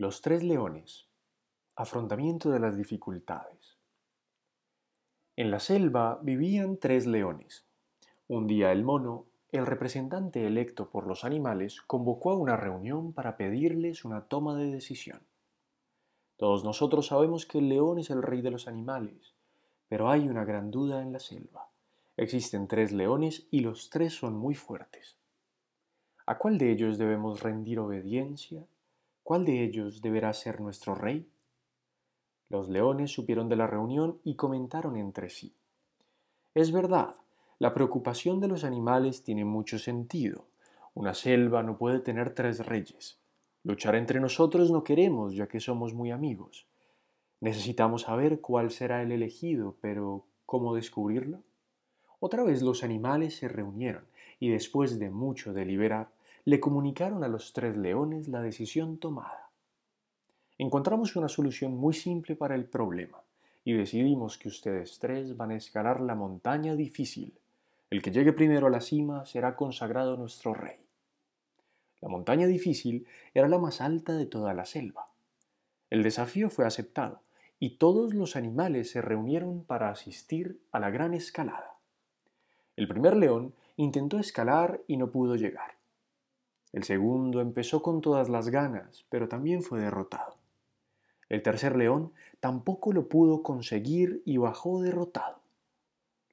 Los tres leones. Afrontamiento de las dificultades. En la selva vivían tres leones. Un día el mono, el representante electo por los animales, convocó a una reunión para pedirles una toma de decisión. Todos nosotros sabemos que el león es el rey de los animales, pero hay una gran duda en la selva. Existen tres leones y los tres son muy fuertes. ¿A cuál de ellos debemos rendir obediencia ¿Cuál de ellos deberá ser nuestro rey? Los leones supieron de la reunión y comentaron entre sí. Es verdad, la preocupación de los animales tiene mucho sentido. Una selva no puede tener tres reyes. Luchar entre nosotros no queremos, ya que somos muy amigos. Necesitamos saber cuál será el elegido, pero ¿cómo descubrirlo? Otra vez los animales se reunieron y después de mucho deliberar, le comunicaron a los tres leones la decisión tomada. Encontramos una solución muy simple para el problema y decidimos que ustedes tres van a escalar la montaña difícil. El que llegue primero a la cima será consagrado nuestro rey. La montaña difícil era la más alta de toda la selva. El desafío fue aceptado y todos los animales se reunieron para asistir a la gran escalada. El primer león intentó escalar y no pudo llegar. El segundo empezó con todas las ganas, pero también fue derrotado. El tercer león tampoco lo pudo conseguir y bajó derrotado.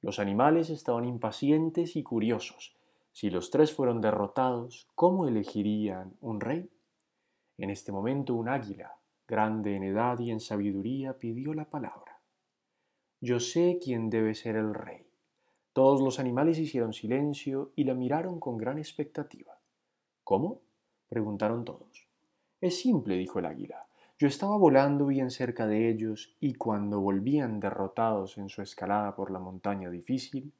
Los animales estaban impacientes y curiosos. Si los tres fueron derrotados, ¿cómo elegirían un rey? En este momento un águila, grande en edad y en sabiduría, pidió la palabra. Yo sé quién debe ser el rey. Todos los animales hicieron silencio y la miraron con gran expectativa. ¿Cómo? preguntaron todos. Es simple, dijo el águila. Yo estaba volando bien cerca de ellos y cuando volvían derrotados en su escalada por la montaña difícil,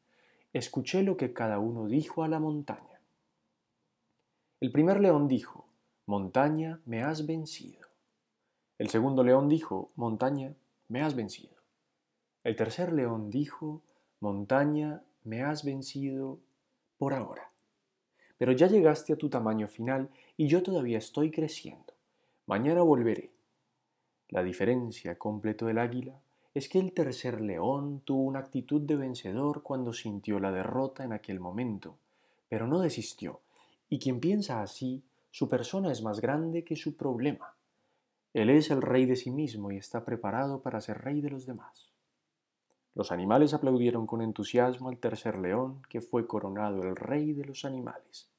escuché lo que cada uno dijo a la montaña. El primer león dijo, Montaña, me has vencido. El segundo león dijo, Montaña, me has vencido. El tercer león dijo, Montaña, me has vencido por ahora pero ya llegaste a tu tamaño final y yo todavía estoy creciendo. Mañana volveré. La diferencia, completó el águila, es que el tercer león tuvo una actitud de vencedor cuando sintió la derrota en aquel momento, pero no desistió, y quien piensa así, su persona es más grande que su problema. Él es el rey de sí mismo y está preparado para ser rey de los demás. Los animales aplaudieron con entusiasmo al tercer león, que fue coronado el rey de los animales.